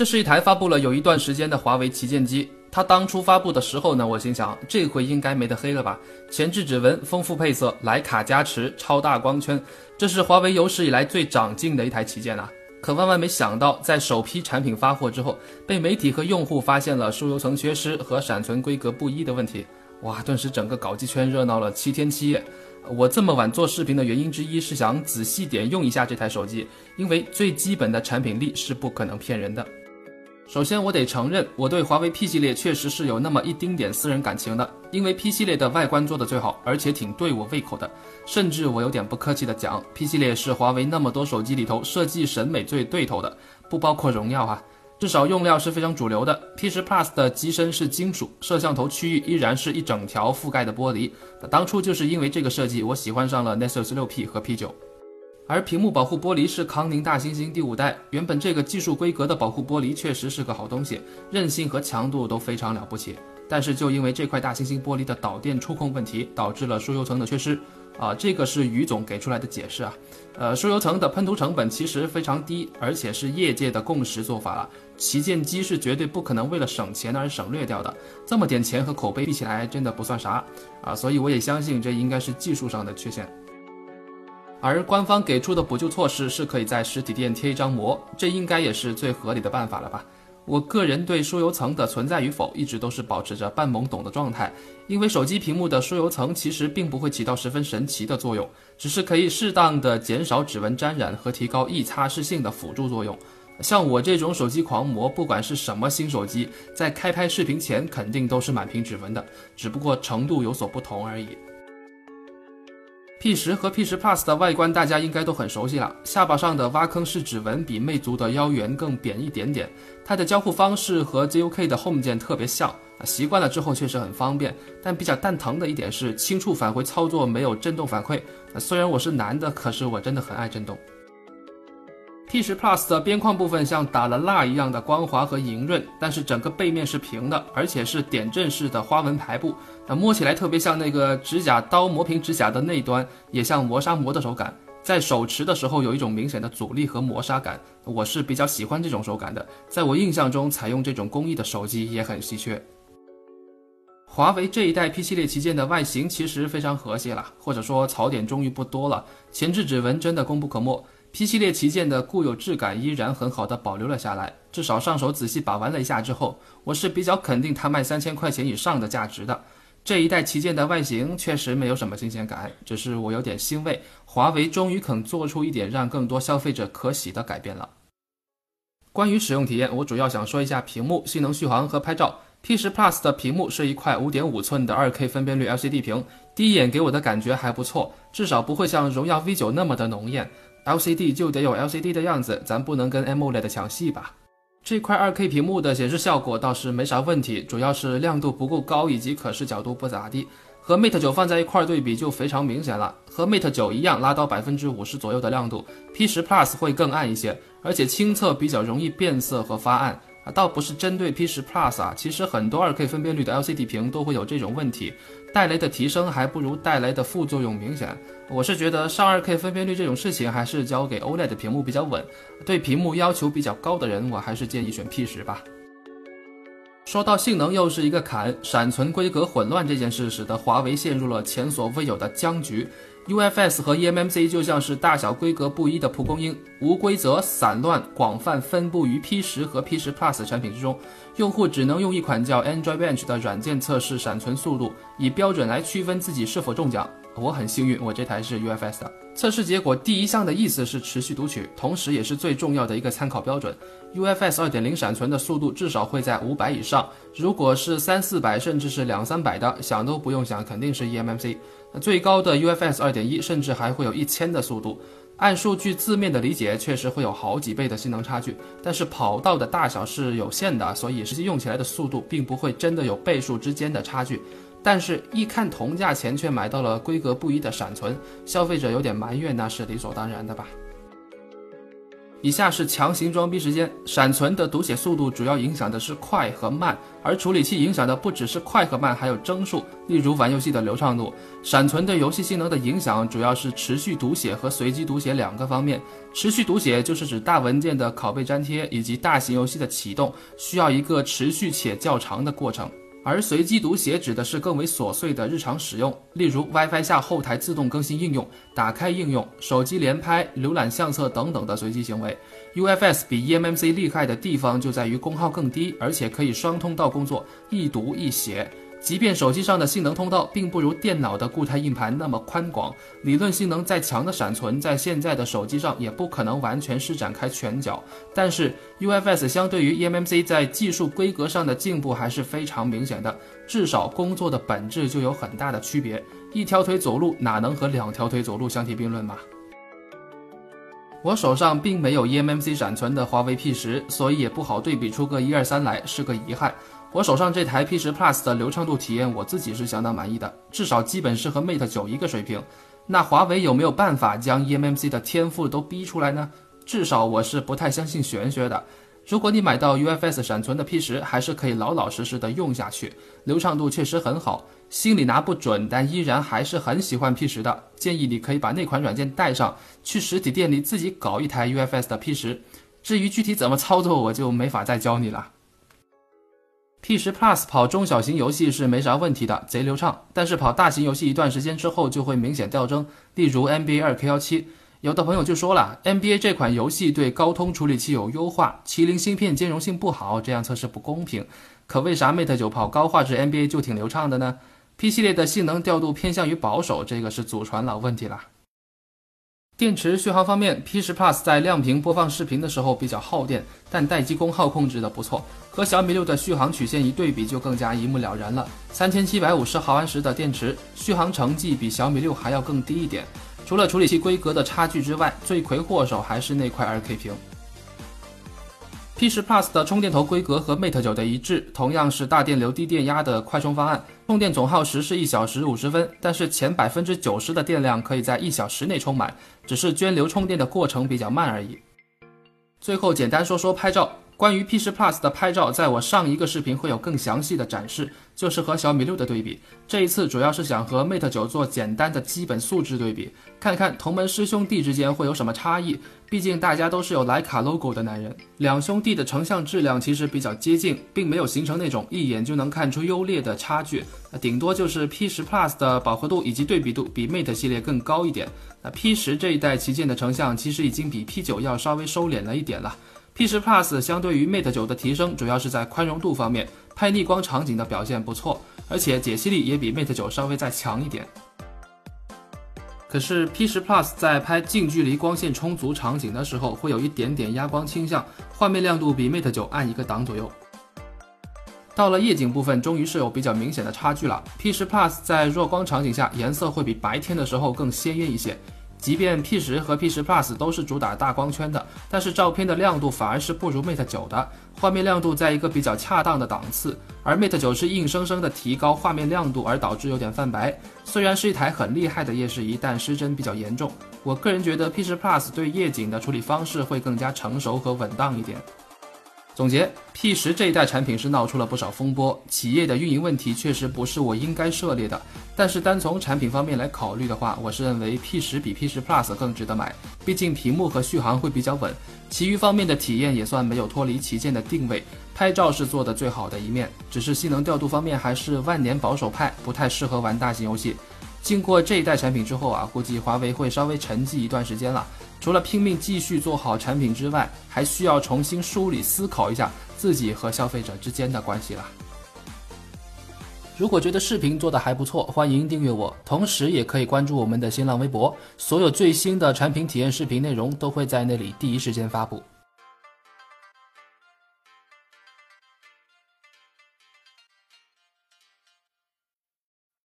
这是一台发布了有一段时间的华为旗舰机。它当初发布的时候呢，我心想这回应该没得黑了吧？前置指纹、丰富配色、徕卡加持、超大光圈，这是华为有史以来最长进的一台旗舰啊！可万万没想到，在首批产品发货之后，被媒体和用户发现了疏油层缺失和闪存规格不一的问题。哇，顿时整个搞机圈热闹了七天七夜。我这么晚做视频的原因之一是想仔细点用一下这台手机，因为最基本的产品力是不可能骗人的。首先，我得承认，我对华为 P 系列确实是有那么一丁点私人感情的，因为 P 系列的外观做的最好，而且挺对我胃口的。甚至我有点不客气的讲，P 系列是华为那么多手机里头设计审美最对头的，不包括荣耀哈。至少用料是非常主流的。P10 Plus 的机身是金属，摄像头区域依然是一整条覆盖的玻璃。当初就是因为这个设计，我喜欢上了 Nexus 6P 和 P9。而屏幕保护玻璃是康宁大猩猩第五代，原本这个技术规格的保护玻璃确实是个好东西，韧性和强度都非常了不起。但是就因为这块大猩猩玻璃的导电触控问题，导致了疏油层的缺失。啊，这个是于总给出来的解释啊。呃，疏油层的喷涂成本其实非常低，而且是业界的共识做法了。旗舰机是绝对不可能为了省钱而省略掉的，这么点钱和口碑比起来，真的不算啥啊。所以我也相信这应该是技术上的缺陷。而官方给出的补救措施是可以在实体店贴一张膜，这应该也是最合理的办法了吧？我个人对疏油层的存在与否一直都是保持着半懵懂的状态，因为手机屏幕的疏油层其实并不会起到十分神奇的作用，只是可以适当的减少指纹沾染和提高易擦拭性的辅助作用。像我这种手机狂魔，不管是什么新手机，在开拍视频前肯定都是满屏指纹的，只不过程度有所不同而已。P 十和 P 十 Plus 的外观大家应该都很熟悉了，下巴上的挖坑式指纹比魅族的腰圆更扁一点点。它的交互方式和 ZUK 的 Home 键特别像，习惯了之后确实很方便。但比较蛋疼的一点是轻触返回操作没有震动反馈。虽然我是男的，可是我真的很爱震动。P10 Plus 的边框部分像打了蜡一样的光滑和莹润，但是整个背面是平的，而且是点阵式的花纹排布，那摸起来特别像那个指甲刀磨平指甲的内端，也像磨砂磨的手感，在手持的时候有一种明显的阻力和磨砂感，我是比较喜欢这种手感的，在我印象中采用这种工艺的手机也很稀缺。华为这一代 P 系列旗舰的外形其实非常和谐了，或者说槽点终于不多了，前置指纹真的功不可没。P 系列旗舰的固有质感依然很好的保留了下来，至少上手仔细把玩了一下之后，我是比较肯定它卖三千块钱以上的价值的。这一代旗舰的外形确实没有什么新鲜感，只是我有点欣慰，华为终于肯做出一点让更多消费者可喜的改变了。关于使用体验，我主要想说一下屏幕、性能、续航和拍照。P 十 Plus 的屏幕是一块5.5寸的 2K 分辨率 LCD 屏，第一眼给我的感觉还不错，至少不会像荣耀 V9 那么的浓艳。LCD 就得有 LCD 的样子，咱不能跟 AMOLED 抢戏吧？这块 2K 屏幕的显示效果倒是没啥问题，主要是亮度不够高，以及可视角度不咋地。和 Mate 九放在一块对比就非常明显了。和 Mate 九一样，拉到百分之五十左右的亮度，P 十 Plus 会更暗一些，而且清测比较容易变色和发暗。倒不是针对 P 十 Plus 啊，其实很多 2K 分辨率的 LCD 屏都会有这种问题，带来的提升还不如带来的副作用明显。我是觉得上 2K 分辨率这种事情还是交给 OLED 屏幕比较稳。对屏幕要求比较高的人，我还是建议选 P 十吧。说到性能，又是一个坎，闪存规格混乱这件事使得华为陷入了前所未有的僵局。UFS 和 eMMC 就像是大小规格不一的蒲公英，无规则、散乱、广泛分布于 P10 和 P10 Plus 产品之中。用户只能用一款叫 Android Bench 的软件测试闪存速度，以标准来区分自己是否中奖。我很幸运，我这台是 UFS 的。测试结果第一项的意思是持续读取，同时也是最重要的一个参考标准。UFS 2.0闪存的速度至少会在五百以上，如果是三四百甚至是两三百的，想都不用想，肯定是 eMMC。那最高的 UFS 2.1甚至还会有一千的速度。按数据字面的理解，确实会有好几倍的性能差距，但是跑道的大小是有限的，所以实际用起来的速度并不会真的有倍数之间的差距。但是，一看同价钱却买到了规格不一的闪存，消费者有点埋怨，那是理所当然的吧。以下是强行装逼时间。闪存的读写速度主要影响的是快和慢，而处理器影响的不只是快和慢，还有帧数。例如玩游戏的流畅度，闪存对游戏性能的影响主要是持续读写和随机读写两个方面。持续读写就是指大文件的拷贝粘贴以及大型游戏的启动需要一个持续且较长的过程。而随机读写指的是更为琐碎的日常使用，例如 WiFi 下后台自动更新应用、打开应用、手机连拍、浏览相册等等的随机行为。UFS 比 eMMC 厉害的地方就在于功耗更低，而且可以双通道工作，一读一写。即便手机上的性能通道并不如电脑的固态硬盘那么宽广，理论性能再强的闪存，在现在的手机上也不可能完全施展开拳脚。但是 UFS 相对于 eMMC 在技术规格上的进步还是非常明显的，至少工作的本质就有很大的区别。一条腿走路哪能和两条腿走路相提并论嘛？我手上并没有 eMMC 闪存的华为 P 十，所以也不好对比出个一二三来，是个遗憾。我手上这台 P 十 Plus 的流畅度体验，我自己是相当满意的，至少基本是和 Mate 九一个水平。那华为有没有办法将 eMMC 的天赋都逼出来呢？至少我是不太相信玄学的。如果你买到 UFS 闪存的 P 十，还是可以老老实实的用下去，流畅度确实很好。心里拿不准，但依然还是很喜欢 P 十的。建议你可以把那款软件带上去实体店里自己搞一台 UFS 的 P 十。至于具体怎么操作，我就没法再教你了。P 十 Plus 跑中小型游戏是没啥问题的，贼流畅。但是跑大型游戏一段时间之后就会明显掉帧，例如 NBA 2K17。有的朋友就说了，NBA 这款游戏对高通处理器有优化，麒麟芯片兼容性不好，这样测试不公平。可为啥 Mate 九跑高画质 NBA 就挺流畅的呢？P 系列的性能调度偏向于保守，这个是祖传老问题了。电池续航方面，P 十 Plus 在亮屏播放视频的时候比较耗电，但待机功耗控制的不错，和小米六的续航曲线一对比就更加一目了然了。三千七百五十毫安时的电池，续航成绩比小米六还要更低一点。除了处理器规格的差距之外，罪魁祸首还是那块 2K 屏。P 十 Plus 的充电头规格和 Mate 九的一致，同样是大电流低电压的快充方案，充电总耗时是一小时五十分，但是前百分之九十的电量可以在一小时内充满，只是涓流充电的过程比较慢而已。最后简单说说拍照。关于 P 十 Plus 的拍照，在我上一个视频会有更详细的展示，就是和小米六的对比。这一次主要是想和 Mate 九做简单的基本素质对比，看看同门师兄弟之间会有什么差异。毕竟大家都是有徕卡 logo 的男人，两兄弟的成像质量其实比较接近，并没有形成那种一眼就能看出优劣的差距。那顶多就是 P 十 Plus 的饱和度以及对比度比 Mate 系列更高一点。那 P 十这一代旗舰的成像其实已经比 P 九要稍微收敛了一点了。P 十 Plus 相对于 Mate 九的提升，主要是在宽容度方面，拍逆光场景的表现不错，而且解析力也比 Mate 九稍微再强一点。可是 P 十 Plus 在拍近距离光线充足场景的时候，会有一点点压光倾向，画面亮度比 Mate 九暗一个档左右。到了夜景部分，终于是有比较明显的差距了。P 十 Plus 在弱光场景下，颜色会比白天的时候更鲜艳一些。即便 P 十和 P 十 Plus 都是主打大光圈的，但是照片的亮度反而是不如 Mate 九的，画面亮度在一个比较恰当的档次，而 Mate 九是硬生生的提高画面亮度，而导致有点泛白。虽然是一台很厉害的夜视仪，但失真比较严重。我个人觉得 P 十 Plus 对夜景的处理方式会更加成熟和稳当一点。总结，P 十这一代产品是闹出了不少风波，企业的运营问题确实不是我应该涉猎的。但是单从产品方面来考虑的话，我是认为 P 十比 P 十 Plus 更值得买，毕竟屏幕和续航会比较稳，其余方面的体验也算没有脱离旗舰的定位。拍照是做的最好的一面，只是性能调度方面还是万年保守派，不太适合玩大型游戏。经过这一代产品之后啊，估计华为会稍微沉寂一段时间了。除了拼命继续做好产品之外，还需要重新梳理思考一下自己和消费者之间的关系了。如果觉得视频做的还不错，欢迎订阅我，同时也可以关注我们的新浪微博，所有最新的产品体验视频内容都会在那里第一时间发布。